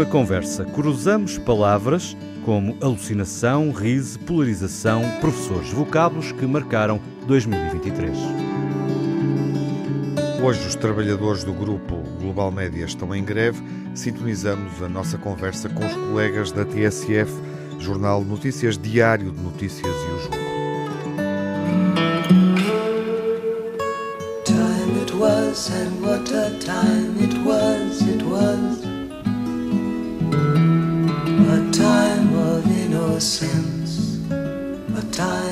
última conversa, cruzamos palavras como alucinação, riso, polarização, professores, vocábulos que marcaram 2023. Hoje os trabalhadores do grupo Global Média estão em greve. Sintonizamos a nossa conversa com os colegas da TSF, Jornal Notícias Diário de Notícias e o Jogo. Time it was and what a time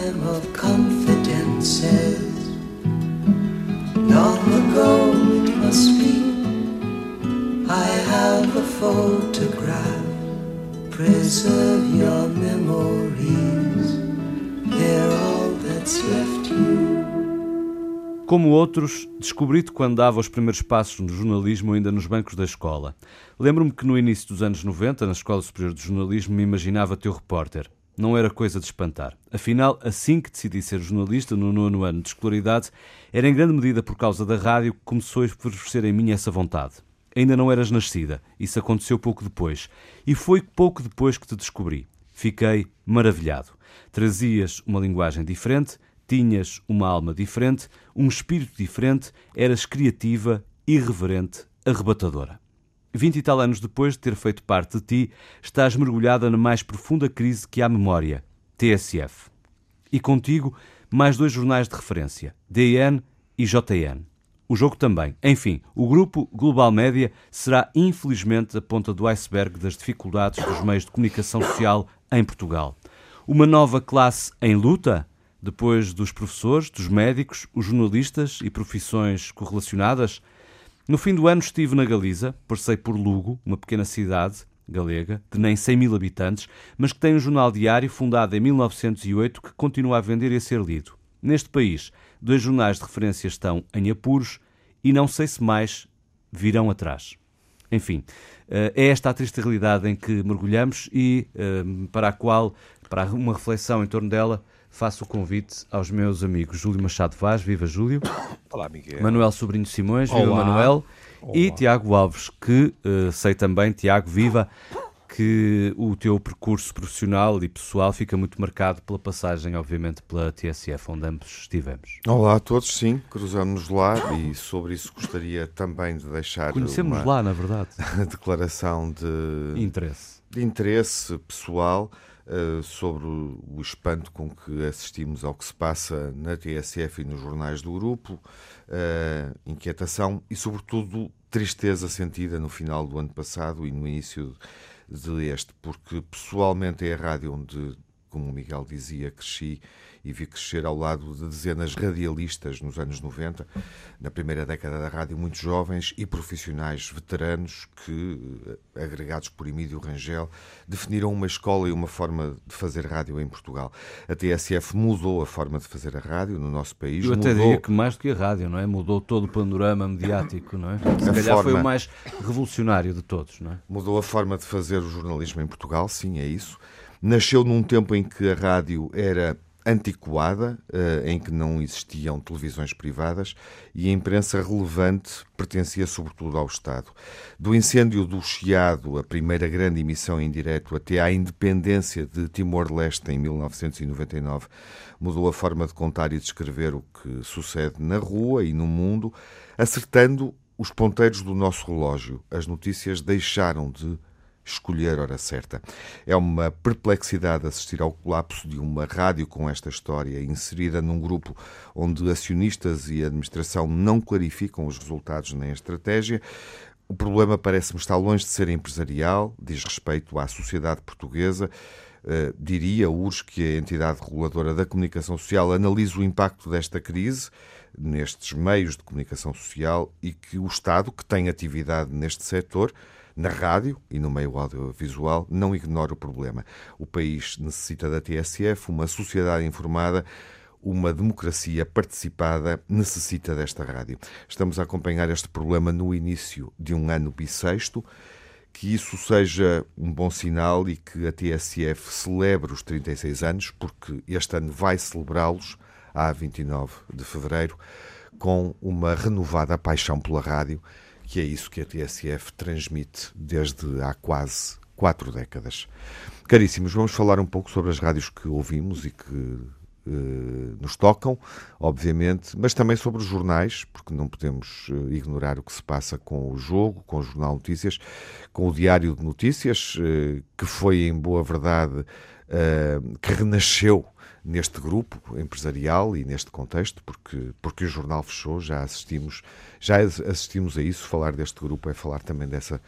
time of confidences. Long ago it must be, I have a photograph. Preserve your memories, they're all that's left you. Como outros, descobri-te quando dava os primeiros passos no jornalismo ainda nos bancos da escola. Lembro-me que no início dos anos 90, na Escola Superior de Jornalismo, me imaginava teu repórter. Não era coisa de espantar. Afinal, assim que decidi ser jornalista no nono ano de escolaridade, era em grande medida por causa da rádio que começou a florescer em mim essa vontade. Ainda não eras nascida, isso aconteceu pouco depois. E foi pouco depois que te descobri. Fiquei maravilhado. Trazias uma linguagem diferente, tinhas uma alma diferente, um espírito diferente, eras criativa, irreverente, arrebatadora. Vinte e tal anos depois de ter feito parte de ti, estás mergulhada na mais profunda crise que há memória, TSF. E contigo, mais dois jornais de referência, DN e JN. O jogo também. Enfim, o grupo Global Média será infelizmente a ponta do iceberg das dificuldades dos meios de comunicação social em Portugal. Uma nova classe em luta? Depois dos professores, dos médicos, os jornalistas e profissões correlacionadas? No fim do ano estive na Galiza, passei por Lugo, uma pequena cidade galega, de nem 100 mil habitantes, mas que tem um jornal diário fundado em 1908 que continua a vender e a ser lido. Neste país, dois jornais de referência estão em apuros e não sei se mais virão atrás. Enfim, eh, é esta a triste realidade em que mergulhamos e eh, para a qual, para uma reflexão em torno dela, faço o convite aos meus amigos Júlio Machado Vaz, viva Júlio. Olá, Miguel. Manuel Sobrinho Simões, viva Olá. Manuel. Olá. E Tiago Alves, que uh, sei também, Tiago, viva, que o teu percurso profissional e pessoal fica muito marcado pela passagem, obviamente, pela TSF, onde ambos estivemos. Olá a todos, sim, cruzamos lá e sobre isso gostaria também de deixar. Conhecemos lá, na verdade. declaração de interesse, de interesse pessoal. Uh, sobre o espanto com que assistimos ao que se passa na TSF e nos jornais do grupo, uh, inquietação e, sobretudo, tristeza sentida no final do ano passado e no início de este, porque pessoalmente é a rádio onde, como o Miguel dizia, cresci e vi crescer ao lado de dezenas radialistas nos anos 90, na primeira década da rádio, muitos jovens e profissionais veteranos que, eh, agregados por Emílio Rangel, definiram uma escola e uma forma de fazer rádio em Portugal. A TSF mudou a forma de fazer a rádio no nosso país. Eu até mudou... diria que mais do que a rádio, não é? Mudou todo o panorama mediático, não é? Se a calhar forma... foi o mais revolucionário de todos, não é? Mudou a forma de fazer o jornalismo em Portugal, sim, é isso. Nasceu num tempo em que a rádio era antiquada, uh, em que não existiam televisões privadas, e a imprensa relevante pertencia sobretudo ao Estado. Do incêndio do Chiado, a primeira grande emissão em direto, até à independência de Timor-Leste em 1999, mudou a forma de contar e descrever o que sucede na rua e no mundo, acertando os ponteiros do nosso relógio. As notícias deixaram de escolher a hora certa. É uma perplexidade assistir ao colapso de uma rádio com esta história, inserida num grupo onde acionistas e administração não clarificam os resultados nem a estratégia. O problema parece-me estar longe de ser empresarial, diz respeito à sociedade portuguesa. Uh, diria, urge que a entidade reguladora da comunicação social analise o impacto desta crise nestes meios de comunicação social e que o Estado, que tem atividade neste setor, na rádio e no meio audiovisual, não ignora o problema. O país necessita da TSF, uma sociedade informada uma democracia participada necessita desta rádio. Estamos a acompanhar este problema no início de um ano bissexto. Que isso seja um bom sinal e que a TSF celebre os 36 anos, porque este ano vai celebrá-los, a 29 de fevereiro, com uma renovada paixão pela rádio que é isso que a TSF transmite desde há quase quatro décadas. Caríssimos, vamos falar um pouco sobre as rádios que ouvimos e que eh, nos tocam, obviamente, mas também sobre os jornais, porque não podemos eh, ignorar o que se passa com o jogo, com o Jornal Notícias, com o Diário de Notícias, eh, que foi, em boa verdade, que renasceu neste grupo empresarial e neste contexto, porque, porque o jornal fechou, já assistimos, já assistimos a isso, falar deste grupo é falar também dessa,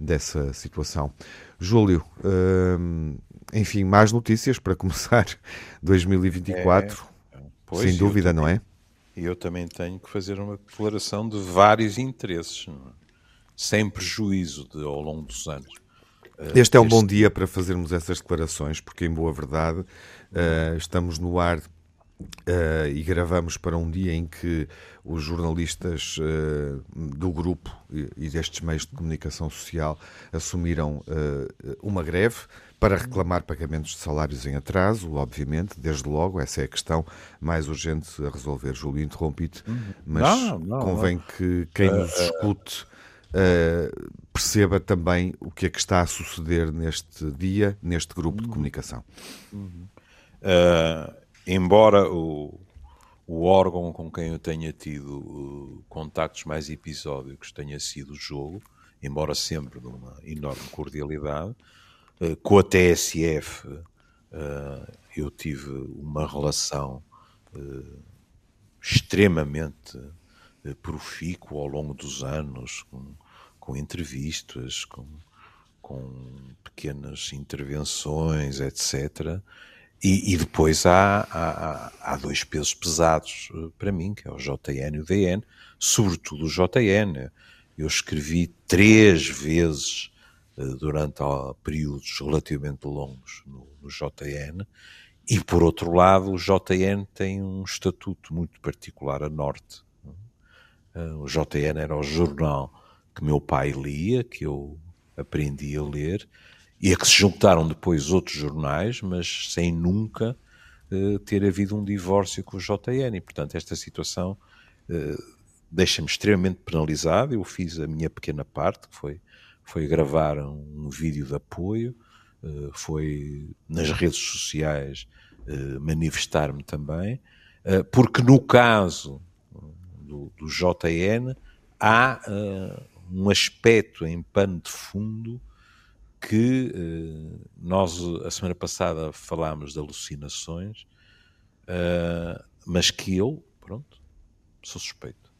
dessa situação. Júlio, hum, enfim, mais notícias para começar 2024, é, pois, sem dúvida, também, não é? E eu também tenho que fazer uma declaração de vários interesses, é? sem prejuízo de, ao longo dos anos. Eh, este é um bom dia para fazermos essas declarações, porque, em boa verdade, uh, estamos no ar Uh, e gravamos para um dia em que os jornalistas uh, do grupo e, destes meios de comunicação social assumiram uma greve para reclamar pagamentos de salários em atraso, obviamente, desde logo, essa é a questão mais urgente a resolver. Júlio, interrompi-te, uhum. mas não, não, convém não. que quem nos escute perceba também o que é que está a suceder neste dia, neste grupo uhum. de comunicação. Uhum. Uh, embora o, o órgão com quem eu tenha tido uh, contactos mais episódicos tenha sido o jogo, embora sempre de uma enorme cordialidade, uh, com a TSF uh, eu tive uma relação uh, extremamente uh, profícua ao longo dos anos, com, com entrevistas, com, com pequenas intervenções, etc. E, e depois há, há, há, dois pesos pesados eh, para mim, que é o JN e o DN, sobretudo o JN. Eu escrevi três vezes eh, durante períodos relativamente longos no, no JN, e por outro lado, o JN tem um estatuto muito particular a norte. Eh, o JN era o jornal que meu pai lia, que eu aprendi a ler, e a que se juntaram depois outros jornais, mas sem nunca uh, ter havido um divórcio com o JN. E, portanto, esta situação uh, deixa-me extremamente penalizado. Eu fiz a minha pequena parte, que foi, foi gravar um, um vídeo de apoio, uh, foi nas redes sociais manifestar-me também, porque no caso do, do JN há um aspecto em pano de fundo que uh, nós, a semana passada, falámos de alucinações, uh, mas que eu, pronto, sou suspeito.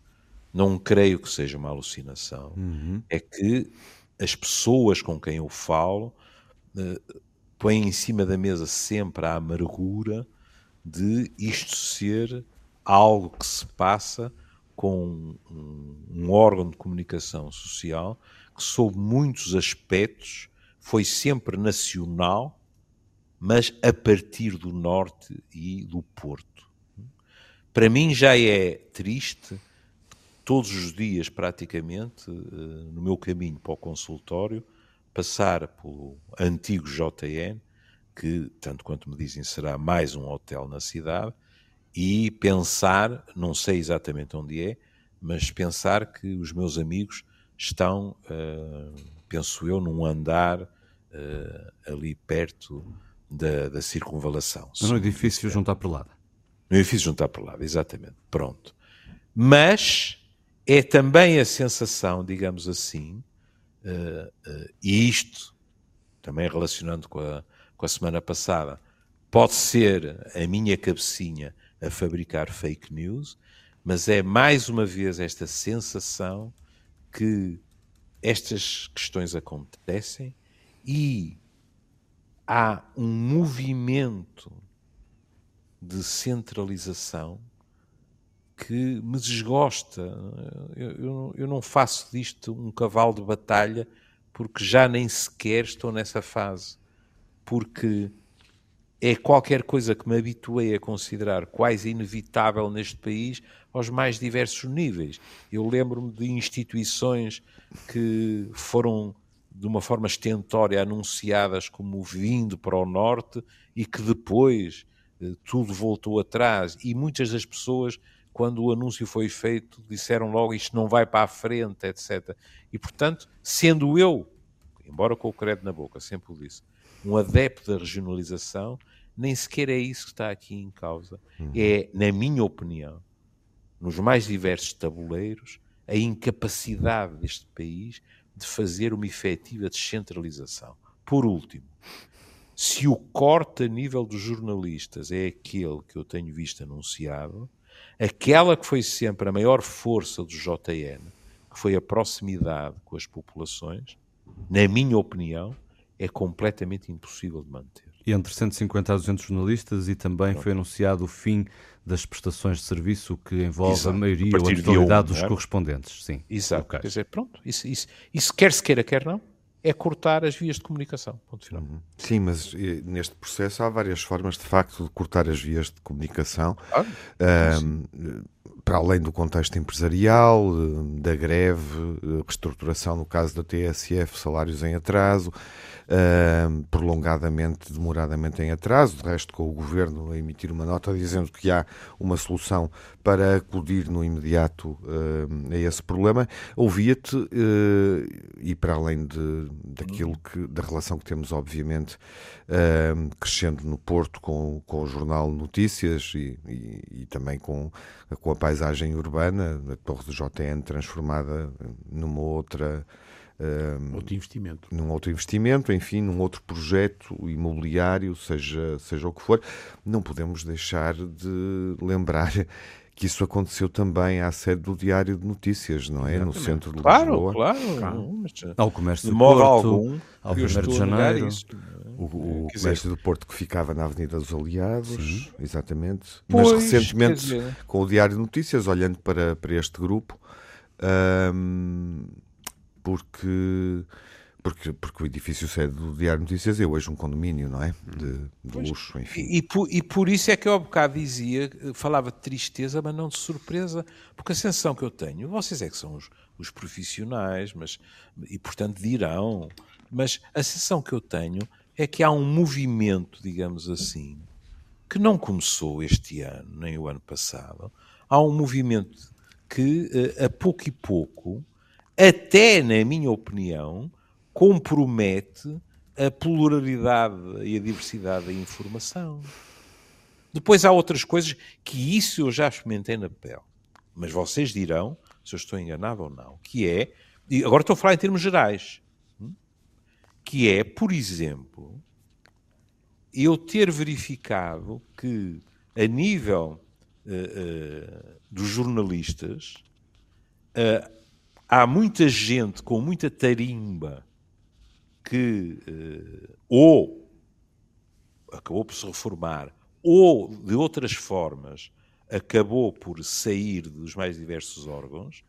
Não creio que seja uma alucinação. Uhum. É que as pessoas com quem eu falo uh, põem em cima da mesa sempre a amargura de isto ser algo que se passa com um, um órgão de comunicação social que, sob muitos aspectos, foi sempre nacional, mas a partir do norte e do Porto. Para mim já é triste, todos os dias praticamente, eh, no meu caminho para o consultório, passar pelo antigo JN, que, tanto quanto me dizem, será mais um hotel na cidade, e pensar, não sei exatamente onde é, mas pensar que os meus amigos estão, uh, penso eu, num andar uh, ali perto da, da circunvalação. No edifício junto à Perlada. No edifício junto à Perlada, exatamente. Pronto. Mas é também a sensação, digamos assim, uh, e isto, também relacionando com a, com a semana passada, pode ser a minha cabecinha a fabricar fake news, mas é mais uma vez esta sensação que estas questões acontecem e há um movimento de centralização que me desgosta. Eu, eu, eu, não faço disto um cavalo de batalha porque já nem sequer estou nessa fase. Porque é qualquer coisa que me habituei a considerar quase inevitável neste país aos mais diversos níveis. Eu lembro-me de instituições que foram de uma forma estentória anunciadas como vindo para o norte e que depois eh, tudo voltou atrás e muitas das pessoas quando o anúncio foi feito, disseram logo isto não vai para a frente, etc. E, portanto, sendo eu, embora com o credo na boca, sempre o disse, um adepto da regionalização, nem sequer é isso que está aqui em causa. Uhum. É, na minha opinião, nos mais diversos tabuleiros, a incapacidade deste país de fazer uma efetiva descentralização. Por último, se o corte a nível dos jornalistas é aquele que eu tenho visto anunciado, aquela que foi sempre a maior força do JN, que foi a proximidade com as populações, na minha opinião, é completamente impossível de manter. E entre 150 a 200 jornalistas e também foi anunciado o fim das prestações de serviço que envolve Exato. a maioria ou a totalidade dos é? correspondentes. Sim. Exato. Quer dizer, pronto, isso, isso, isso quer se queira, quer não, é cortar as vias de comunicação. Ponto final. Uhum. Sim, mas neste processo há várias formas, de facto, de cortar as vias de comunicação. Ah, para além do contexto empresarial, da greve, reestruturação no caso da TSF, salários em atraso, uh, prolongadamente, demoradamente em atraso, de resto com o Governo a emitir uma nota dizendo que há uma solução para acudir no imediato a esse problema. Ouvia-te, e para além de, daquilo que, da relação que temos, obviamente, crescendo no Porto com, com o jornal Notícias e, e, e também com, com a paisagem urbana, a Torre do JN transformada numa outra um, outro investimento. Num outro investimento, enfim, num outro projeto imobiliário, seja, seja o que for. Não podemos deixar de lembrar que isso aconteceu também à sede do Diário de Notícias, não é? Exatamente. No centro de claro, Lisboa. Claro, claro. Ao comércio de Porto, algum, ao 1 de Janeiro. O, o comércio do Porto que ficava na Avenida dos Aliados, Sim. exatamente. Pois, Mas recentemente, com o Diário de Notícias, olhando para, para este grupo, hum, porque porque, porque o edifício sede do Diário Notícias é hoje um condomínio, não é? De, de luxo, enfim. E, e, por, e por isso é que eu há bocado dizia, falava de tristeza, mas não de surpresa, porque a sensação que eu tenho, vocês é que são os, os profissionais, mas, e portanto dirão, mas a sensação que eu tenho é que há um movimento, digamos assim, que não começou este ano, nem o ano passado, há um movimento que, eh, a pouco e pouco, até na minha opinião, compromete a pluralidade e a diversidade da informação. Depois há outras coisas que isso eu já experimentei na pele. Mas vocês dirão se eu estou enganado ou não. Que é, e agora estou a falar em termos gerais? Que é, por exemplo, eu ter verificado que a nível uh, uh, dos jornalistas uh, há muita gente com muita tarimba que ou acabou por se reformar ou de outras formas acabou por sair dos mais diversos órgãos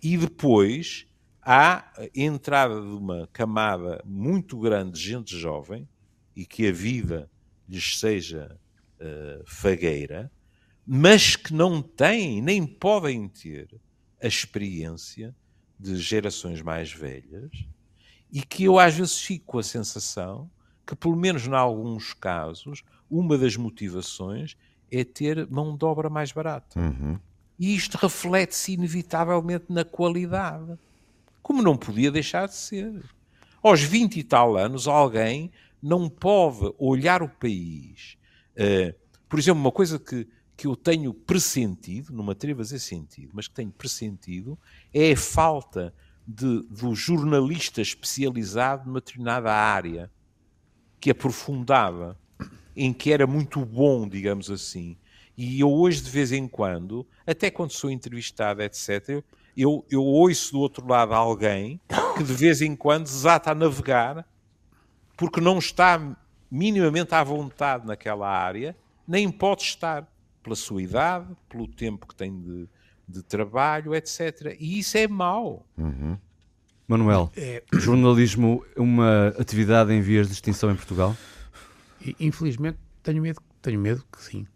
e depois há a entrada de uma camada muito grande de gente jovem e que a vida lhes seja uh, fagueira, mas que não têm nem podem ter a experiência de gerações mais velhas e que eu às vezes fico com a sensação que, pelo menos em alguns casos, uma das motivações é ter mão de obra mais barata. Uhum. E isto reflete-se inevitavelmente na qualidade, como não podia deixar de ser. Aos 20 e tal anos, alguém não pode olhar o país. Uh, por exemplo, uma coisa que que eu tenho pressentido, não me atrevo a dizer sentido, mas que tenho pressentido, é a falta de, do jornalista especializado numa determinada área, que aprofundava, em que era muito bom, digamos assim. E eu hoje, de vez em quando, até quando sou entrevistado, etc., eu, eu ouço do outro lado alguém que de vez em quando desata a navegar porque não está minimamente à vontade naquela área, nem pode estar pela sua idade, pelo tempo que tem de, de trabalho, etc. E isso é mau. Uhum. Manuel, é... jornalismo uma atividade em vias de extinção em Portugal? Infelizmente tenho medo, tenho medo que sim.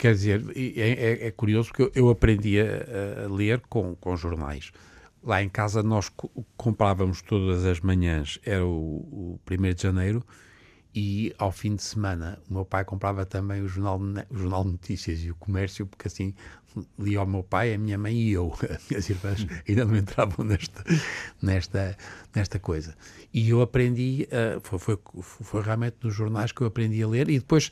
Quer dizer, é, é, é curioso porque eu, eu aprendi a, a, ler com, com jornais. Lá em casa nós comprávamos todas as manhãs, era o, o 1 de janeiro, e ao fim de semana o meu pai comprava também o jornal, o jornal de Notícias e o Comércio, porque assim lia o meu pai, a minha mãe e eu. As minhas irmãs ainda não entravam nesta, nesta, nesta coisa. E eu aprendi, uh, foi, foi, foi realmente nos jornais que eu aprendi a ler e depois,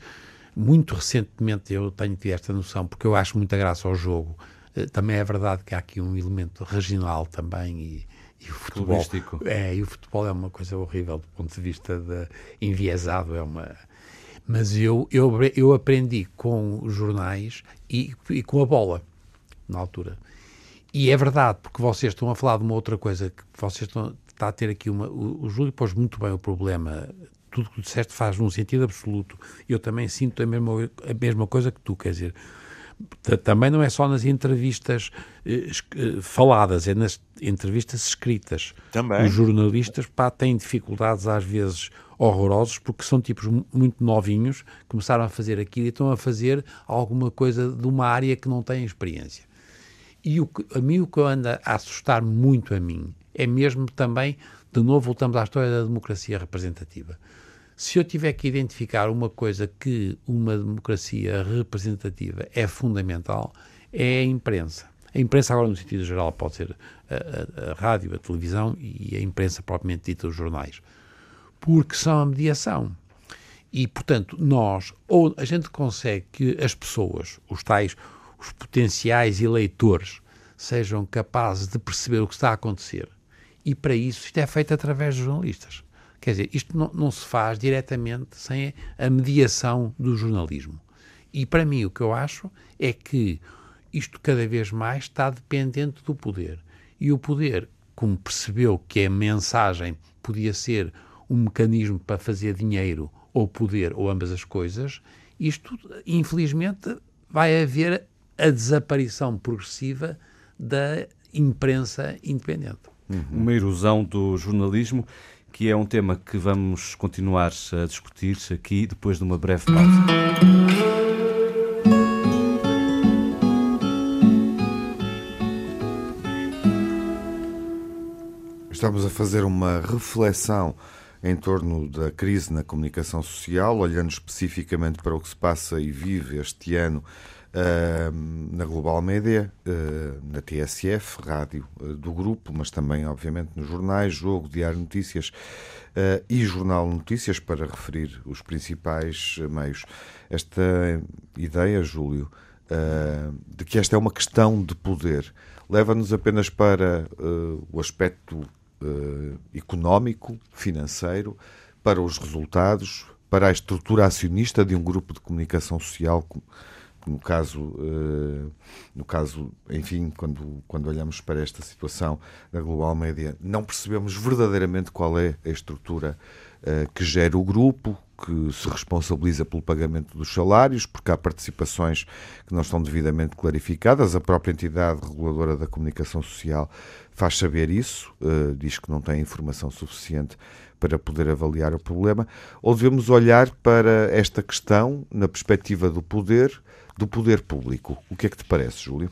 muito recentemente, eu tenho tido esta noção, porque eu acho muita graça ao jogo. Uh, também é verdade que há aqui um elemento regional também e, e o futebol é e o futebol é uma coisa horrível do ponto de vista de enviesado é uma mas eu eu, eu aprendi com os jornais e, e com a bola na altura e é verdade porque vocês estão a falar de uma outra coisa que vocês estão está a ter aqui uma o, o Júlio pôs muito bem o problema tudo que disseste faz num sentido absoluto eu também sinto a mesma a mesma coisa que tu quer dizer também não é só nas entrevistas eh, eh, faladas, é nas entrevistas escritas. Também. Os jornalistas pá, têm dificuldades às vezes horrorosos porque são tipos muito novinhos, começaram a fazer aquilo e estão a fazer alguma coisa de uma área que não têm experiência. E o que, a mim o que anda a assustar muito a mim é mesmo também, de novo voltamos à história da democracia representativa se eu tiver que identificar uma coisa que uma democracia representativa é fundamental, é a imprensa. A imprensa, agora, no sentido geral, pode ser a, a, a rádio, a televisão e a imprensa propriamente dita, os jornais. Porque são a mediação. E, portanto, nós, ou a gente consegue que as pessoas, os tais, os potenciais eleitores, sejam capazes de perceber o que está a acontecer. E para isso, isto é feito através dos jornalistas. Quer dizer, isto não, não se faz diretamente sem a mediação do jornalismo. E para mim o que eu acho é que isto cada vez mais está dependente do poder. E o poder, como percebeu que a mensagem podia ser um mecanismo para fazer dinheiro ou poder ou ambas as coisas, isto infelizmente vai haver a desaparição progressiva da imprensa independente. Uhum. Uma erosão do jornalismo que é um tema que vamos continuar a discutir aqui depois de uma breve pausa. Estamos a fazer uma reflexão em torno da crise na comunicação social, olhando especificamente para o que se passa e vive este ano na Global Média, na TSF, rádio uh, do grupo, mas também, obviamente, nos jornais, Jogo, Diário Notícias e Jornal Notícias, para referir os principais meios. Esta ideia, Júlio, de que esta é uma questão de poder, leva-nos apenas para o aspecto económico, financeiro, para os resultados, para a estrutura acionista de um grupo de comunicação social no caso, uh, no caso, enfim, quando, quando olhamos para esta situação da Global Média, não percebemos verdadeiramente qual é a estrutura uh, que gera o grupo, que se responsabiliza pelo pagamento dos salários, porque há participações que não estão devidamente clarificadas. A própria entidade reguladora da comunicação social faz saber isso, uh, diz que não tem informação suficiente para poder avaliar o problema, ou devemos olhar para esta questão na perspectiva do poder do poder público. O que é que te parece, Júlio?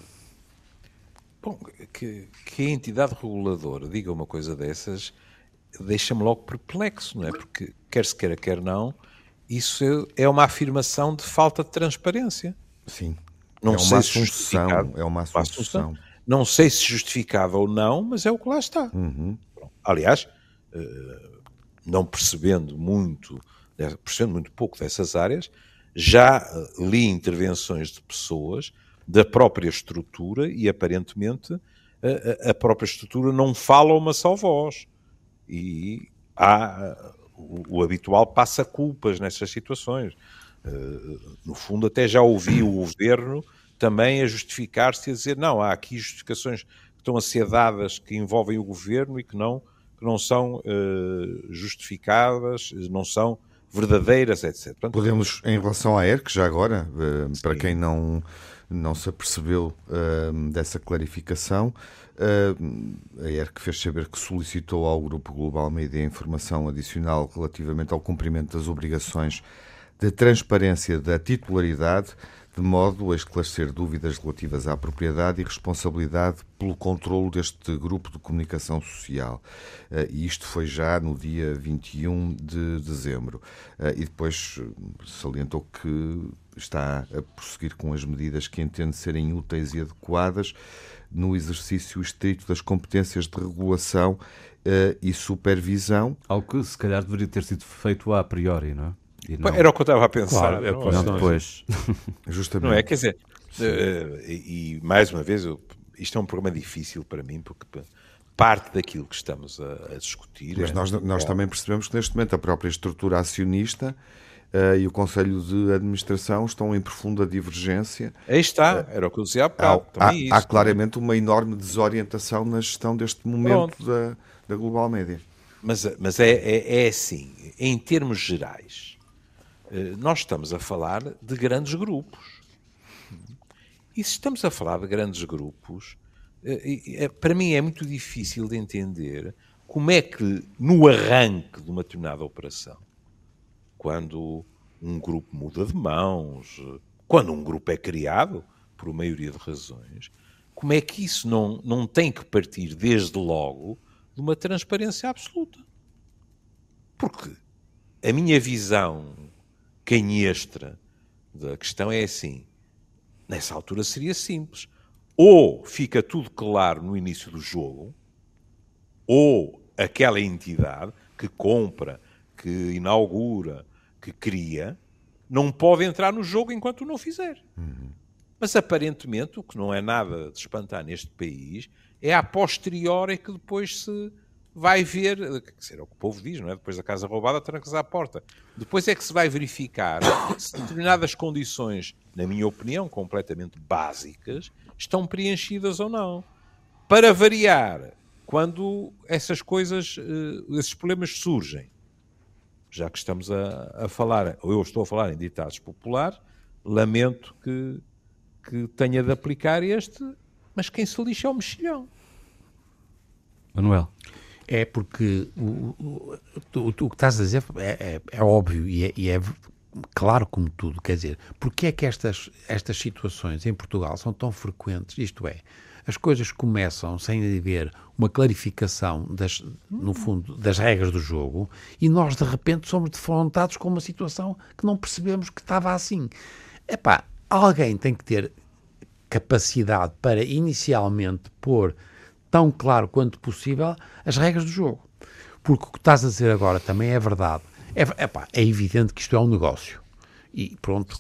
Bom, que, que a entidade reguladora diga uma coisa dessas deixa-me logo perplexo, não é? Porque, quer se queira, quer não, isso é uma afirmação de falta de transparência. Sim. Não é sei se é uma assunção. Não sei se justificável ou não, mas é o que lá está. Uhum. Aliás, eh, não percebendo muito, percebendo muito pouco dessas áreas, já eh, li intervenções de pessoas da própria estrutura e aparentemente a, a própria estrutura não fala uma só voz. E há, o, o habitual passa culpas nessas situações. No fundo, até já ouvi o governo também a justificar-se e a dizer: não, há aqui justificações que estão a ser dadas que envolvem o governo e que não, que não são uh, justificadas, não são verdadeiras, etc. Portanto, Podemos, em relação à ERC, já agora, uh, para quem não, não se apercebeu uh, dessa clarificação, uh, a ERC fez saber que solicitou ao Grupo Global Media informação adicional relativamente ao cumprimento das obrigações de transparência da titularidade de modo a esclarecer dúvidas relativas à propriedade e responsabilidade pelo controlo deste grupo de comunicação social. Uh, e isto foi já no dia 21 de dezembro. Uh, e depois salientou que está a prosseguir com as medidas que entende serem úteis e adequadas no exercício estrito das competências de regulação e supervisão. Algo que se calhar deveria ter sido feito a priori, não é? Não... Era o que eu estava a pensar. Claro, não, não, depois. Justamente. Não é? Quer dizer, uh, e, e, mais uma vez, eu, isto é um programa difícil para mim, porque parte daquilo que estamos a, a discutir. Mas é, nós, nós é... também percebemos que neste momento a própria estrutura acionista Uh, e o Conselho de Administração estão em profunda divergência. Aí está, uh, era o que eu dizia há bocado. Há, há, isso, há claramente uma enorme desorientação na gestão deste momento da, da Global Média. Mas, mas é, é, é assim, em termos gerais, eh, nós estamos a falar de grandes grupos. E se estamos a falar de grandes grupos, eh, eh, para mim é muito difícil de entender como é que, no arranque de uma determinada operação, quando um grupo muda de mãos, quando um grupo é criado, por maioria de razões, como é que isso não, não tem que partir desde logo de uma transparência absoluta? Porque a minha visão canhestra da questão é assim: nessa altura seria simples. Ou fica tudo claro no início do jogo, ou aquela entidade que compra, que inaugura, que cria, não pode entrar no jogo enquanto não fizer. Uhum. Mas aparentemente o que não é nada de espantar neste país é a posteriori que depois se vai ver, quer dizer, é o que o povo diz, não é? Depois da casa roubada, trancas à porta. Depois é que se vai verificar se determinadas condições, na minha opinião, completamente básicas, estão preenchidas ou não. Para variar, quando essas coisas, eh, esses problemas surgem, já que estamos a, a falar, ou eu estou a falar em ditados populares, lamento que, que tenha de aplicar este, mas quem se lixa é o mexilhão. Manuel. É porque o, o, o, o que estás a dizer é, é, é óbvio e é, e é, claro como tudo. Quer dizer, porque é que estas, estas situações em Portugal são tão frequentes? Isto é, as coisas começam sem haver uma clarificação, das, no fundo, das regras do jogo e nós, de repente, somos defrontados com uma situação que não percebemos que estava assim. Epá, alguém tem que ter capacidade para inicialmente pôr tão claro quanto possível as regras do jogo. Porque o que estás a dizer agora também é verdade. É, epá, é evidente que isto é um negócio. E pronto,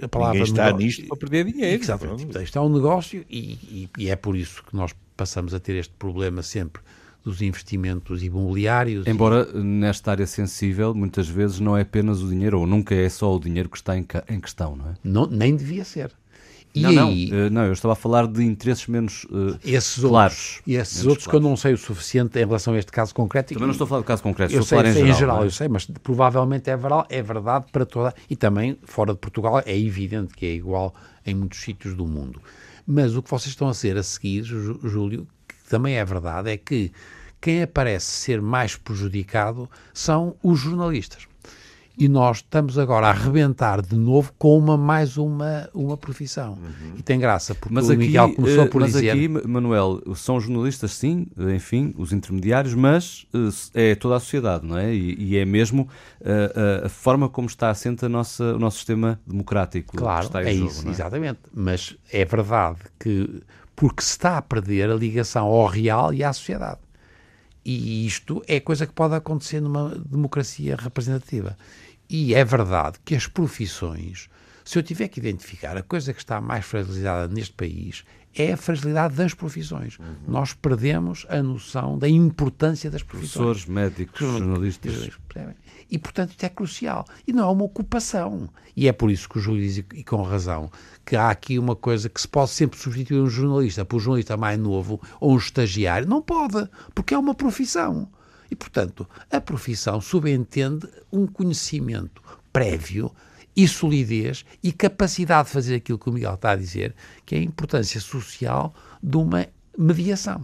a palavra Ninguém está negócio, nisto para perder dinheiro. Exatamente. Isto é um negócio e, e, e, é por isso que nós passamos a ter este problema sempre dos investimentos imobiliários. Embora e... nesta área sensível, muitas vezes não é apenas o dinheiro, ou nunca é só o dinheiro que está em, em questão, não é? Não, nem devia ser. E não, aí, não, uh, não, eu estava a falar de interesses menos uh, esses claros. Outros, e esses outros claros. que eu não sei o suficiente em relação a este caso concreto. Também não estou a falar do caso concreto, eu estou sei, a falar em, geral. Em geral é? eu sei, mas provavelmente é verdade, é verdade para toda. E também, fora de Portugal, é evidente que é igual em muitos sítios do mundo. Mas o que vocês estão a ser a seguir, Júlio, que também é verdade, é que quem aparece ser mais prejudicado são os jornalistas e nós estamos agora a arrebentar de novo com uma mais uma, uma profissão. Uhum. E tem graça, porque mas o aqui, Miguel começou por mas dizer... aqui, Manuel, são jornalistas sim, enfim, os intermediários, mas eh, é toda a sociedade, não é? E, e é mesmo a, eh, a, forma como está assente a nossa, o nosso sistema democrático. Claro, está é jogo, isso, é? exatamente. Mas é verdade que porque se está a perder a ligação ao real e à sociedade. E isto é coisa que pode acontecer numa democracia representativa. E é verdade que as profissões, se eu tiver que identificar a coisa que está mais fragilizada neste país, é a fragilidade das profissões. Uhum. Nós perdemos a noção da importância das profissões. Professores, médicos, jornalistas. E, portanto, isto é crucial. E não é uma ocupação. E é por isso que o diz, e com razão, que há aqui uma coisa que se pode sempre substituir um jornalista por um jornalista mais novo ou um estagiário. Não pode, porque é uma profissão. E, portanto, a profissão subentende um conhecimento prévio e solidez e capacidade de fazer aquilo que o Miguel está a dizer, que é a importância social de uma mediação.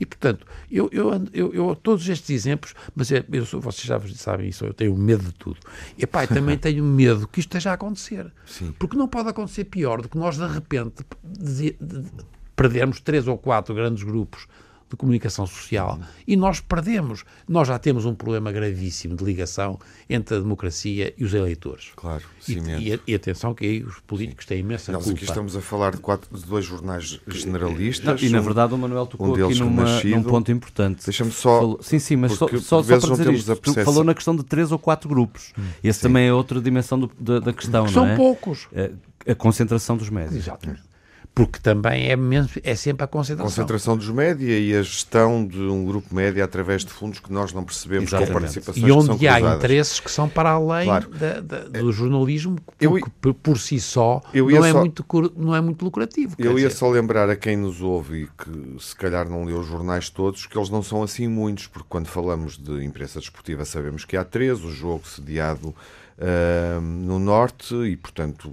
E, portanto, eu, eu, eu, eu todos estes exemplos, mas é, eu sou, vocês já sabem isso, eu tenho medo de tudo. E, pá, também tenho medo que isto esteja a acontecer. Sim. Porque não pode acontecer pior do que nós, de repente, de, de, de, perdermos três ou quatro grandes grupos de comunicação social e nós perdemos. Nós já temos um problema gravíssimo de ligação entre a democracia e os eleitores. Claro, e, e, e, atenção que aí os políticos têm imensa Nós culpa. aqui estamos a falar de, quatro, de dois jornais generalistas. Não, e na verdade o Manuel tocou um aqui numa, num ponto importante. Deixa-me só... Falou, sim, sim, mas só, só, só para dizer isto, tu falou na questão de três ou quatro grupos. Hum, Esse sim. também é outra dimensão do, da, da, questão, que não são é? poucos. A, a concentração dos médios. Exatamente porque também é, é sempre a concentração. Concentração dos média e a gestão de um grupo média através de fundos que nós não percebemos Exatamente. com participações E onde que há cruzadas. interesses que são para além Claro. da, da, do jornalismo, Eu- porque por, por si só Eu não é, só- muito, não é muito lucrativo. Eu ia dizer. só lembrar a quem nos ouve e que se calhar não leu os jornais todos, que eles não são assim muitos, porque quando falamos de imprensa desportiva sabemos que há três, o jogo sediado ah, no Norte e, portanto,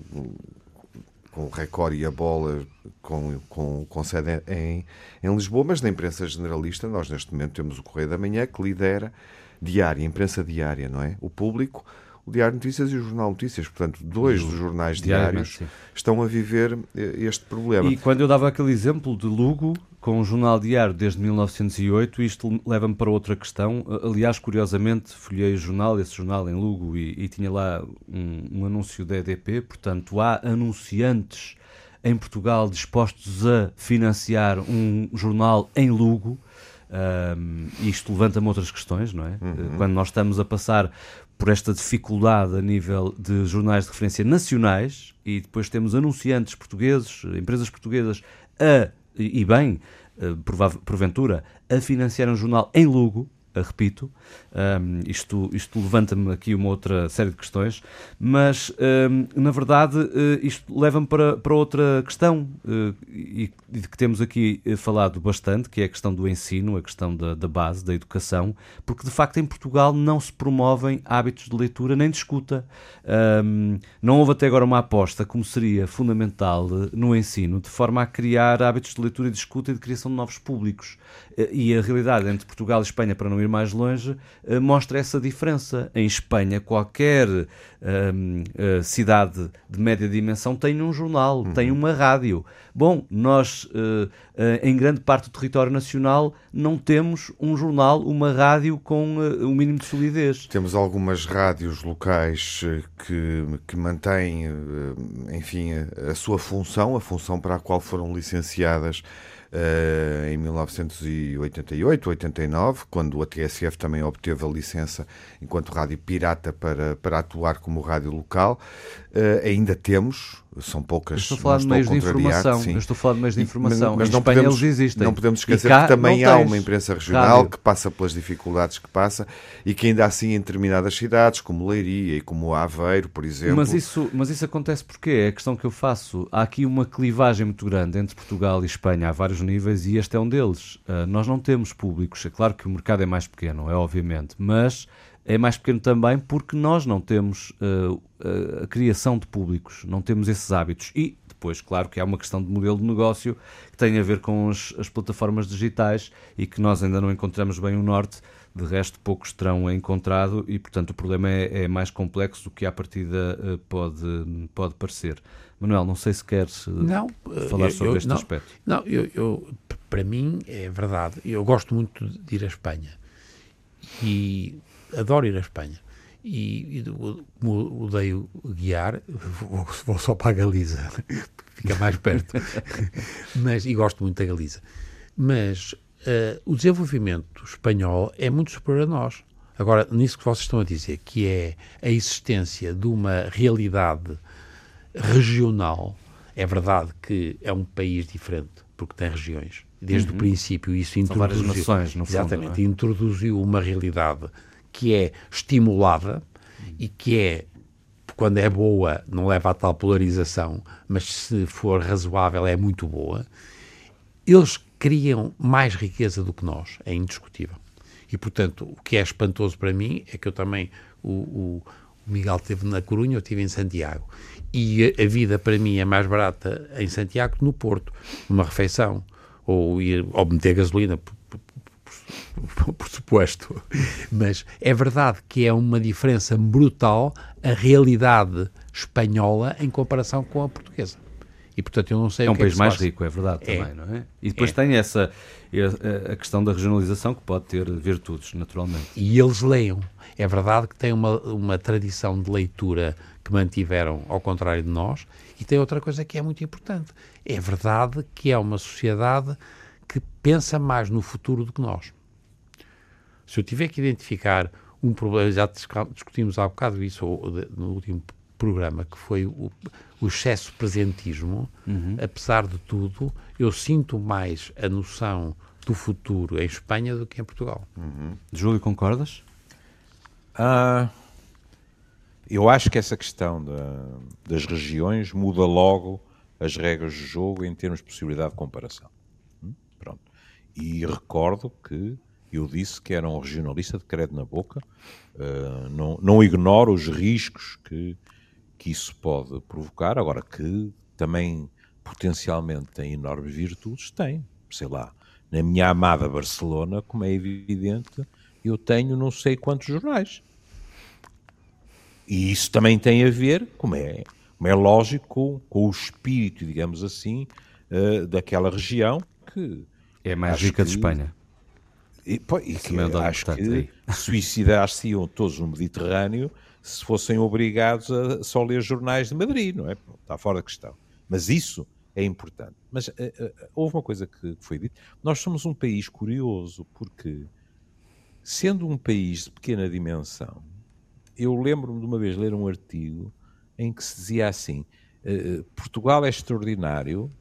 com o Record e a Bola com, com, com sede em, em Lisboa, mas na imprensa generalista nós neste momento temos o Correio da Manhã que lidera diária, imprensa diária, não é? O público, o Diário de Notícias e o Jornal Notícias, portanto, dois dos jornais diários sim. estão a viver eh, este problema. E quando eu dava aquele exemplo de Lugo, com o Jornal Diário desde 1908, isto leva-me para outra questão. Aliás, curiosamente, folhei o jornal, esse jornal em Lugo, e, e tinha lá um, um anúncio da EDP, portanto, há anunciantes em Portugal dispostos a financiar um jornal em Lugo. Um, isto levanta-me outras questões, não é? Quando nós estamos a passar por esta dificuldade a nível de jornais de referência nacionais e depois temos anunciantes portugueses, empresas portuguesas a, e bem, eh, porventura, a financiar um jornal em Lugo, repito, um, isto, isto levanta-me aqui uma outra série de questões, mas um, na verdade eh, isto leva-me para, para outra questão eh, e, de que temos aqui eh, falado bastante, que é a questão do ensino, a questão da, da base, da educação, porque de facto em Portugal não se promovem hábitos de leitura nem de escuta. Um, não houve até agora uma aposta, como seria fundamental no ensino, de forma a criar hábitos de leitura e de escuta e de criação de novos públicos. E a realidade entre Portugal e Espanha, para não ir mais longe, eh, mostra essa diferença. Em Espanha, qualquer hum, eh, cidade de média dimensão tem um jornal, tem uma rádio. Bom, nós, eh, em grande parte do território nacional, não temos um jornal, uma rádio com eh, um mínimo de solidez. Temos algumas rádios locais que, que mantêm, enfim, a sua função, a função para a qual foram licenciadas eh, em 1988, 89, quando a TSF também obteve a licença enquanto rádio pirata para, para atuar como rádio local. Eh, ainda temos, são poucas. Eu estou a falar de meios de informação. sim. Eu estou a falar de meios de informação. Mas, não Espanha podemos, eles existem. Não podemos esquecer que também há uma imprensa regional rádio. que passa pelas dificuldades que passa e que ainda assim em determinadas cidades, como Leiria e como Aveiro, por exemplo, Mas isso, mas isso acontece porque é a questão que eu faço. Há aqui uma clivagem muito grande entre Portugal e Espanha a vários níveis e este é um deles. Ah, nós não temos públicos. É claro que o mercado é mais pequeno, é obviamente, mas é mais pequeno também porque nós não temos ah, a- criação de públicos, não temos esses hábitos. E depois, claro que há uma questão de modelo de negócio que tem a ver com as, as plataformas digitais e que nós ainda não encontramos bem o norte. De resto, poucos terão encontrado e, portanto, o problema é, é mais complexo do que à partida eh, pode, pode parecer. Manuel, não sei se queres eh, Não, falar eu- sobre eu- este não, aspecto. Não, eu, eu- para mim é verdade. Eu gosto muito de ir à Espanha e adoro ir à Espanha. E, e como odeio guiar, vou, vou só para a Galiza, fica mais perto. Mas, e gosto muito da Galiza. Mas eh, o desenvolvimento espanhol é muito superior a nós. Agora, nisso que vocês estão a dizer, que é a existência de uma realidade regional, é verdade que é um país diferente, porque tem regiões. Desde o princípio isso Uhum. São várias introduziu... nações, no fundo, Exatamente, é? introduziu uma realidade que é estimulada e que é, quando é boa, não leva a tal polarização, mas se for razoável é muito boa. Eles criam mais riqueza do que nós, é indiscutível. E, portanto, o que é espantoso para mim é que eu também, o, o- Miguel esteve na Corunha, eu estive em Santiago. E a, a vida para mim é mais barata em Santiago que no Porto, numa refeição. Ou, ir, ou meter gasolina, por, suposto. Mas é verdade que é uma diferença brutal a realidade espanhola em comparação com a portuguesa. E portanto eu não sei é um o que país é que mais rico, é verdade é. também, não é? E depois é. tem essa a questão da regionalização que pode ter virtudes, naturalmente. E eles leiam. É verdade que tem uma, uma tradição de leitura que mantiveram ao contrário de nós, e tem outra coisa que é muito importante. É verdade que é uma sociedade que pensa mais no futuro do que nós. Se eu tiver que identificar um problema, já discutimos há bocado isso no último programa, que foi o, o excesso de presentismo, uhum. apesar de tudo, eu sinto mais a noção do futuro em Espanha do que em Portugal. Uhum. Júlio, concordas? Ah, eu acho que essa questão da, das regiões muda logo as regras do jogo em termos de possibilidade de comparação. E recordo que eu disse que era um regionalista de credo na boca, uh, não, não ignoro os riscos que, que isso pode provocar, agora que também potencialmente tem enormes virtudes, tem, sei lá, na minha amada Barcelona, como é evidente, eu tenho não sei quantos jornais. E isso também tem a ver, como é, como é lógico, com, com o espírito, digamos assim, uh, daquela região que... É mais rica que, de Espanha. E, pô, e que, acho que suicidar-se-iam todos no Mediterrâneo se fossem obrigados a só ler jornais de Madrid, não é? Está fora da questão. Mas isso é importante. Mas uh, uh, houve uma coisa que foi dita. Nós somos um país curioso, porque sendo um país de pequena dimensão, eu lembro-me de uma vez ler um artigo em que se dizia assim: uh, Portugal é extraordinário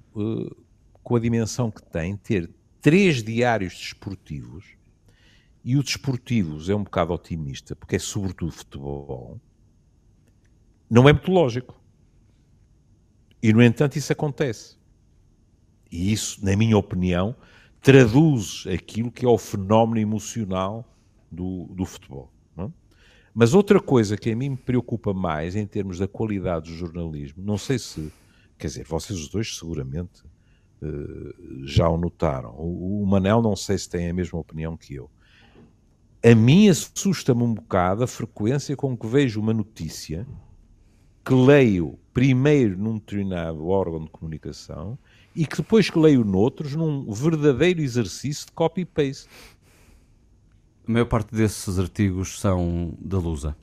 com a dimensão que tem ter três diários desportivos, e o desportivos é um bocado otimista, porque é sobretudo futebol, não é muito lógico. E, no entanto, isso acontece. E isso, na minha opinião, traduz aquilo que é o fenómeno emocional do, do futebol. É? Mas outra coisa que a mim me preocupa mais em termos da qualidade do jornalismo, não sei se, quer dizer, vocês os dois seguramente já o notaram. O, Manel não sei se tem a mesma opinião que eu. A mim assusta-me um bocado a frequência com que vejo uma notícia que leio primeiro num determinado órgão de comunicação e que depois que leio noutros num verdadeiro exercício de copy-paste. A maior parte desses artigos são da Lusa.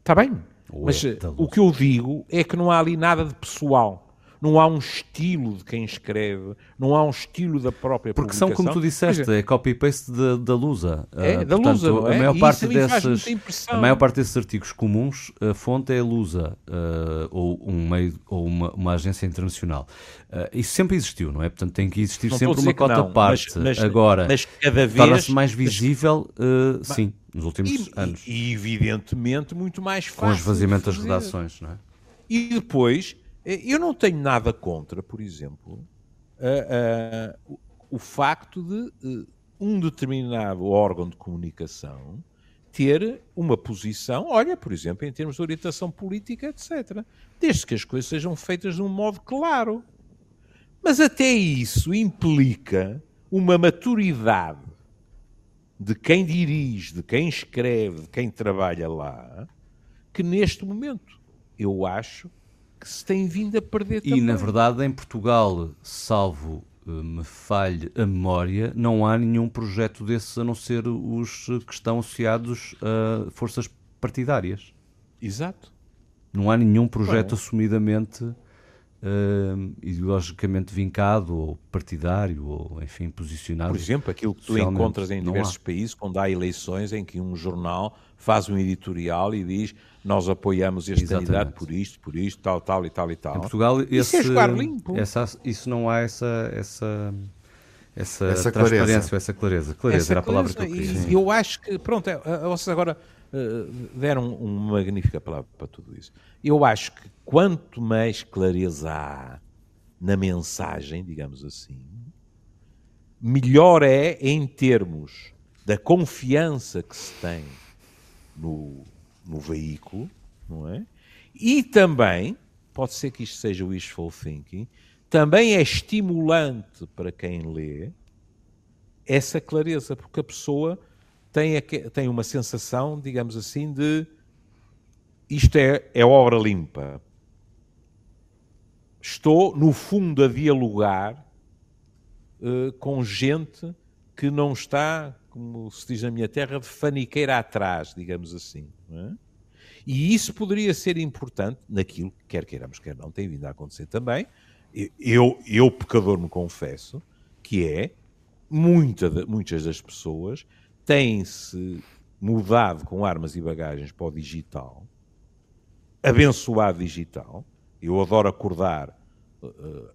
Está bem, Ou mas é o que eu digo é que não há ali nada de pessoal não há um estilo de quem escreve, não há um estilo da própria Porque publicação. são, como tu disseste, é copy-paste da, da Lusa. É, uh, da portanto, Lusa, é? A maior, parte desses, a maior parte desses artigos comuns, a fonte é a Lusa, uh, ou, um meio, ou uma, uma agência internacional. Uh, isso sempre existiu, não é? Portanto, tem que existir não sempre uma cota parte. Mas, mas, Agora, torna-se mais visível, mas, sim, nos últimos e, anos. E, evidentemente, muito mais fácil. Com o esvaziamento das redações, não é? E depois eu não tenho nada contra, por exemplo, o facto de uh, um determinado órgão de comunicação ter uma posição, olha, por exemplo, em termos de orientação política, etc. Desde que as coisas sejam feitas de um modo claro. Mas até isso implica uma maturidade de quem dirige, de quem escreve, de quem trabalha lá, que neste momento eu acho que se tem vindo a perder e, também. E, na verdade, em Portugal, salvo eh, me falhe a memória, não há nenhum projeto desses a não ser os que estão associados a forças partidárias. Exato. Não há nenhum projeto Bem. assumidamente uh, ideologicamente vincado ou partidário ou, enfim, posicionado. Por exemplo, aquilo que tu encontras em diversos países, quando há eleições em que um jornal faz um editorial e diz nós apoiamos este Exatamente. candidato por isto, por isto, tal, tal e tal e tal. Em Portugal, esse, isso é limpo. Essa, isso não há essa... essa... Essa, essa transparência, clareza. essa clareza. Clareza essa era a palavra que eu queria. E eu acho que, pronto, é, vocês agora uh, deram uma magnífica palavra para tudo isso. Eu acho que quanto mais clareza há na mensagem, digamos assim, melhor é em termos da confiança que se tem no, no veículo, não é? E também, pode ser que isto seja wishful thinking, também é estimulante para quem lê essa clareza, porque a pessoa tem, tem uma sensação, digamos assim, de isto é, é obra limpa. Estou, no fundo, a dialogar uh, com gente que não está, como se diz na minha terra, de faniqueira atrás, digamos assim. É? E isso poderia ser importante naquilo que quer queiramos, quer não, tem vindo a acontecer também. Eu, eu pecador, me confesso, que é muita, muitas das pessoas têm-se mudado com armas e bagagens para o digital, abençoado digital. Eu adoro acordar, uh,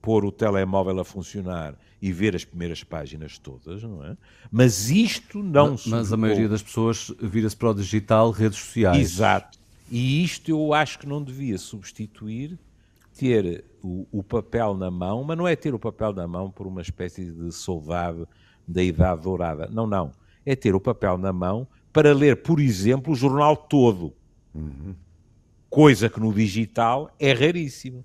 pôr o telemóvel a funcionar e ver as primeiras páginas todas, não é? Mas isto não Mas, mas a maioria das pessoas vira-se para o digital, redes sociais. Exato. E isto eu acho que não devia substituir ter o, o, papel na mão, mas não é ter o papel na mão por uma espécie de soldado da idade dourada. Não, não. É ter o papel na mão para ler, por exemplo, o jornal todo. Uhum. Coisa que no digital é raríssimo.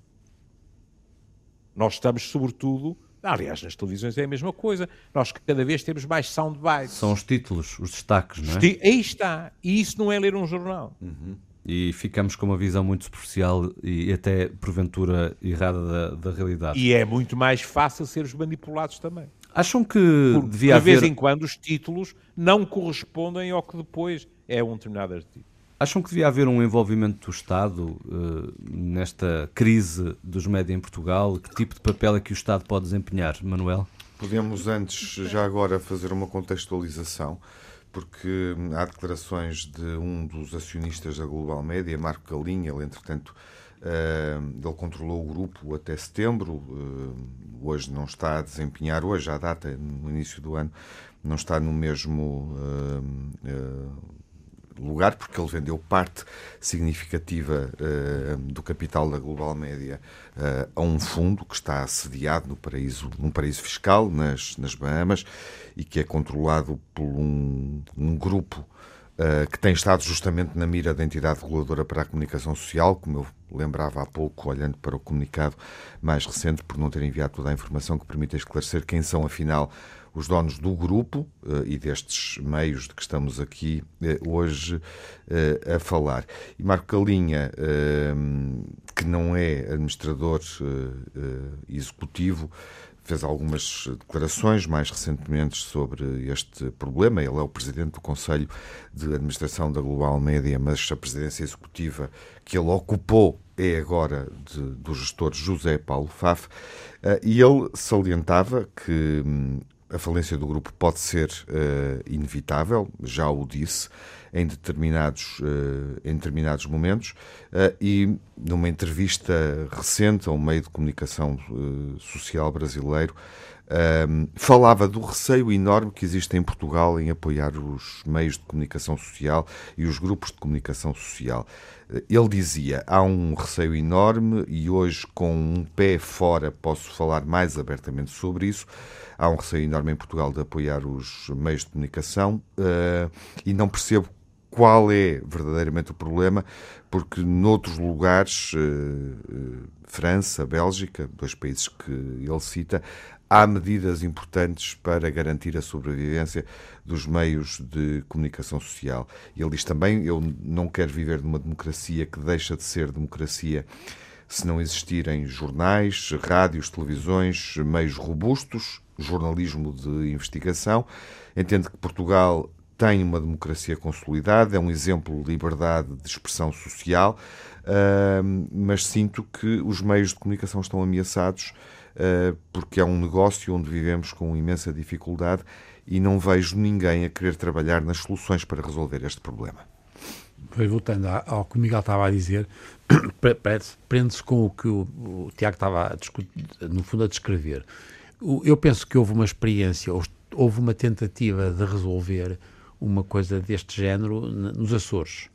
Nós estamos, sobretudo, aliás, nas televisões é a mesma coisa. Nós cada vez temos mais soundbites. São os títulos, os destaques, não é? Aí está. E isso não é ler um jornal. Uhum e ficamos com uma visão muito superficial e até porventura errada da, da realidade. E é muito mais fácil ser manipulados também. Acham que Porque, devia de haver... De vez em quando os títulos não correspondem ao que depois é um determinado artigo. Acham que devia haver um envolvimento do Estado uh, nesta crise dos médias em Portugal? Que tipo de papel é que o Estado pode desempenhar, Manuel? Podemos antes, já agora, fazer uma contextualização porque há declarações de um dos acionistas da Global Média, Marco Galinha, ele entretanto uh, ele controlou o grupo até setembro, uh, hoje não está a desempenhar, hoje à data, no início do ano, não está no mesmo lugar, porque ele vendeu parte significativa uh, do capital da Global Média uh, a um fundo que está sediado no paraíso, num paraíso fiscal, nas, nas Bahamas, e que é controlado por um, um grupo uh, que tem estado justamente na mira da entidade reguladora para a comunicação social, como eu lembrava há pouco, olhando para o comunicado mais recente, por não ter enviado toda a informação que permite esclarecer quem são, afinal, os donos do grupo uh, e destes meios de que estamos aqui uh, hoje uh, a falar. E Marco Calinha, que não é administrador executivo, fez algumas declarações mais recentemente sobre este problema. Ele é o presidente do Conselho de Administração da Global Média, mas a presidência executiva que ele ocupou é agora de, do gestor José Paulo Faf, e ele salientava que hum, a falência do grupo pode ser uh, inevitável, já o disse, em determinados, uh, em determinados momentos, uh, e numa entrevista recente a um meio de comunicação social brasileiro, falava do receio enorme que existe em Portugal em apoiar os meios de comunicação social e os grupos de comunicação social. Ele dizia: há um receio enorme e hoje, com um pé fora, posso falar mais abertamente sobre isso há um receio enorme em Portugal de apoiar os meios de comunicação uh, e não percebo qual é verdadeiramente o problema, porque noutros lugares, uh, França, Bélgica, dois países que ele cita, há medidas importantes para garantir a sobrevivência dos meios de comunicação social. Ele diz também: eu não quero viver numa democracia que deixa de ser democracia se não existirem jornais, rádios, televisões, meios robustos jornalismo de investigação. Entende que Portugal tem uma democracia consolidada, é um exemplo de liberdade de expressão social, uh, mas sinto que os meios de comunicação estão ameaçados uh, porque é um negócio onde vivemos com imensa dificuldade e não vejo ninguém a querer trabalhar nas soluções para resolver este problema. Pois, voltando ao que o Miguel estava a dizer, prende-se com o que o, Tiago estava, a no fundo, a descrever eu penso que houve uma experiência, houve uma tentativa de resolver uma coisa deste género nos Açores,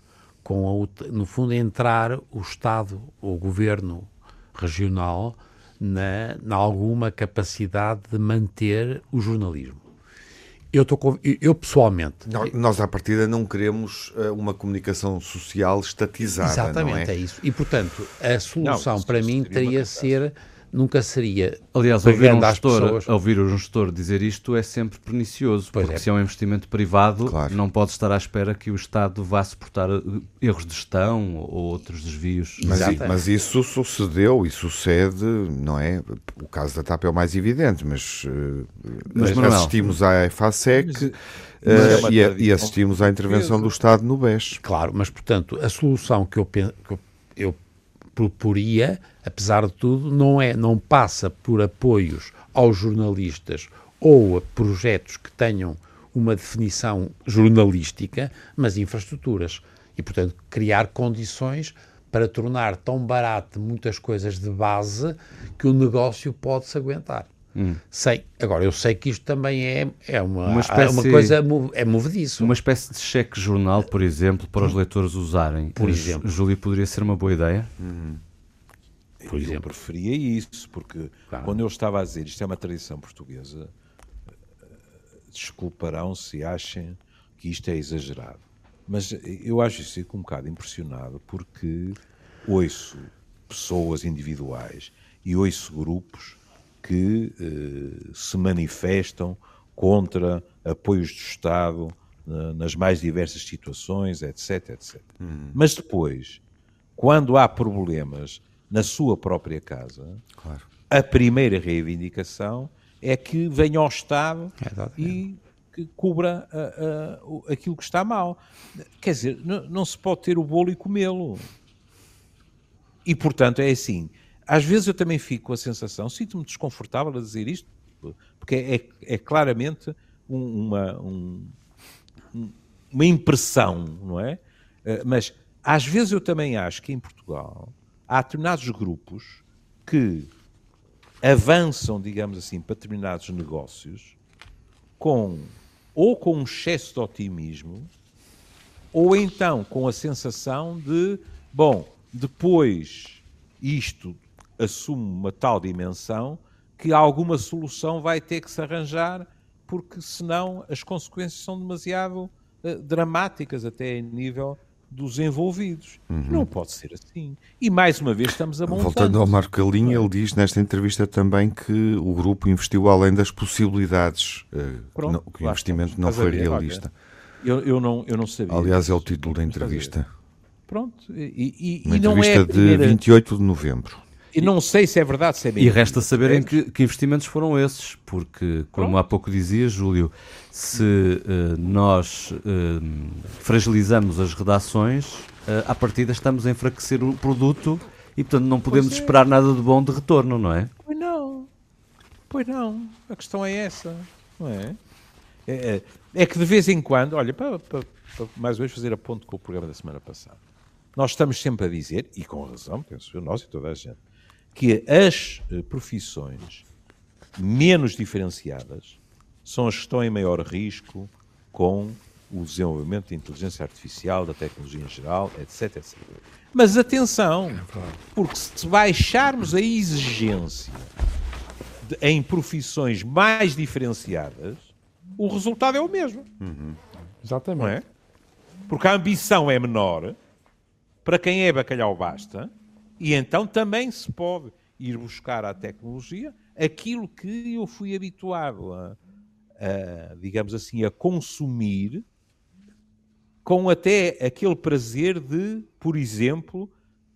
com a, no fundo entrar o Estado, o governo regional, na, na alguma capacidade de manter o jornalismo. Eu, tô, eu pessoalmente. Nós, nós, à partida, não queremos uh, uma comunicação social estatizada. Exatamente, é? é? isso. E, portanto, a solução não, para mim teria ser nunca seria Aliás, ouvir um, gestor, pessoas... ouvir um gestor dizer isto é sempre pernicioso, pois porque é. se é um investimento privado, claro. não pode estar à espera que o Estado vá suportar eh, erros de gestão ou outros desvios. Mas, mas isso sucedeu e sucede, não é? O caso da TAP é o mais evidente, mas, eh, mas assistimos à EFASEC mas, uh, é e, e, assistimos à intervenção do Estado no BES. Claro, mas portanto, a solução que eu, que eu, eu proporia, apesar de tudo, não é, não passa por apoios aos jornalistas ou a projetos que tenham uma definição jornalística, mas infraestruturas. E, portanto, criar condições para tornar tão barato muitas coisas de base que o negócio pode se aguentar. Hum. Sei. Agora, eu sei que isto também é, é uma, uma, espécie, é uma coisa, é movediço. Uma espécie de cheque jornal, por exemplo, para os leitores usarem. Por exemplo. Júlio, poderia ser uma boa ideia? Hum. Por eu exemplo. preferia isso, porque claro. quando eu estava a dizer isto é uma tradição portuguesa, desculparão se achem que isto é exagerado. Mas eu acho isso um bocado impressionado porque ouço pessoas individuais e ouço grupos que eh, se manifestam contra apoios do Estado nas mais diversas situações, etc, etc. Hum. Mas depois, quando há problemas na sua própria casa, claro. a primeira reivindicação é que venha ao Estado é e que cubra a, a, aquilo que está mal. Quer dizer, não, não se pode ter o bolo e comê-lo. E, portanto, é assim, às vezes eu também fico com a sensação, sinto-me desconfortável a dizer isto, porque é, é claramente uma, um, uma impressão, não é? Eh, mas às vezes eu também acho que em Portugal há determinados grupos que avançam, digamos assim, para determinados negócios com ou com um excesso de otimismo ou então com a sensação de, bom, depois isto assume uma tal dimensão que alguma solução vai ter que se arranjar, porque senão as consequências são demasiado uh, dramáticas, até em nível dos envolvidos. Uhum. Não pode ser assim. E mais uma vez estamos a montar. Voltando ao Marco Calinha, ele diz nesta entrevista também que o grupo investiu além das possibilidades, uh, Pronto, não, que o investimento não foi realista. Eu, eu, não, eu não sabia. Aliás, é o título da entrevista. Pronto. E, e, Uma e entrevista é primeira... de 28 de novembro. E não sei se é verdade, se é. E resta saberem que, que, investimentos foram esses, porque, como Pronto. há pouco dizia, Júlio, se uh, nós uh, fragilizamos as redações, uh, à partida estamos a enfraquecer o produto e, portanto, não podemos é. esperar nada de bom de retorno, não é? Pois não. Pois não. A questão é essa, não é? É, é, é que de vez em quando, olha, para, para, para mais uma vez fazer a ponto com o programa da semana passada, nós estamos sempre a dizer, e com razão, penso eu, nós e toda a gente, que as eh, profissões menos diferenciadas são as que estão em maior risco com o desenvolvimento da inteligência artificial, da tecnologia em geral, etc. etc. Mas atenção, é porque se baixarmos a exigência de, em profissões mais diferenciadas, o resultado é o mesmo. Uhum. Exatamente. É? Porque a ambição é menor, para quem é bacalhau basta, e então também se pode ir buscar à tecnologia aquilo que eu fui habituado a, a digamos assim, a consumir com até aquele prazer de, por exemplo,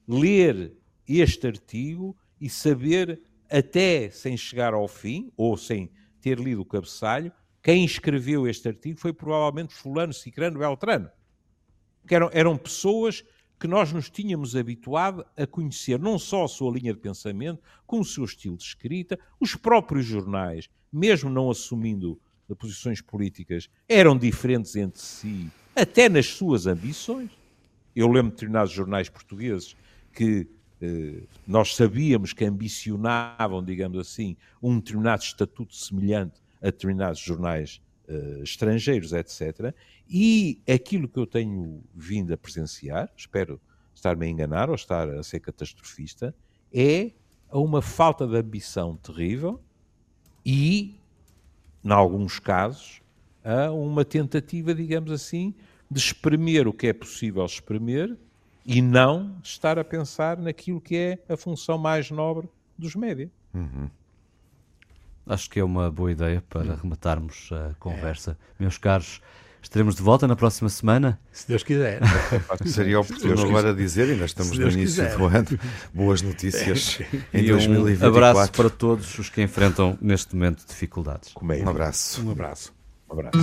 ler este artigo e saber, até sem chegar ao fim, ou sem ter lido o cabeçalho, quem escreveu este artigo foi provavelmente Fulano, Cicrano, Beltrano. Que eram, eram pessoas que nós nos tínhamos habituado a conhecer não só a sua linha de pensamento, como o seu estilo de escrita, os próprios jornais, mesmo não assumindo posições políticas, eram diferentes entre si, até nas suas ambições. Eu lembro de determinados jornais portugueses que eh, nós sabíamos que ambicionavam, digamos assim, um determinado estatuto semelhante a determinados jornais uh, estrangeiros, etc. E aquilo que eu tenho vindo a presenciar, espero estar-me a enganar ou estar a ser catastrofista, é uma falta de ambição terrível e, em alguns casos, a uma tentativa, digamos assim, de espremer o que é possível espremer e não estar a pensar naquilo que é a função mais nobre dos média. Acho que é uma boa ideia para rematarmos a conversa. Meus caros, estaremos de volta na próxima semana. Se Deus quiser. Seria oportuno agora dizer, ainda estamos Se no início quiser. do ano, boas notícias em e um 2024. abraço para todos os que enfrentam neste momento dificuldades. Comédia. Um abraço. Um abraço. Um abraço.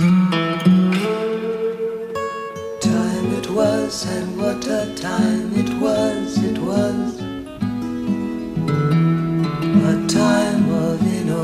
Time it was, and what a time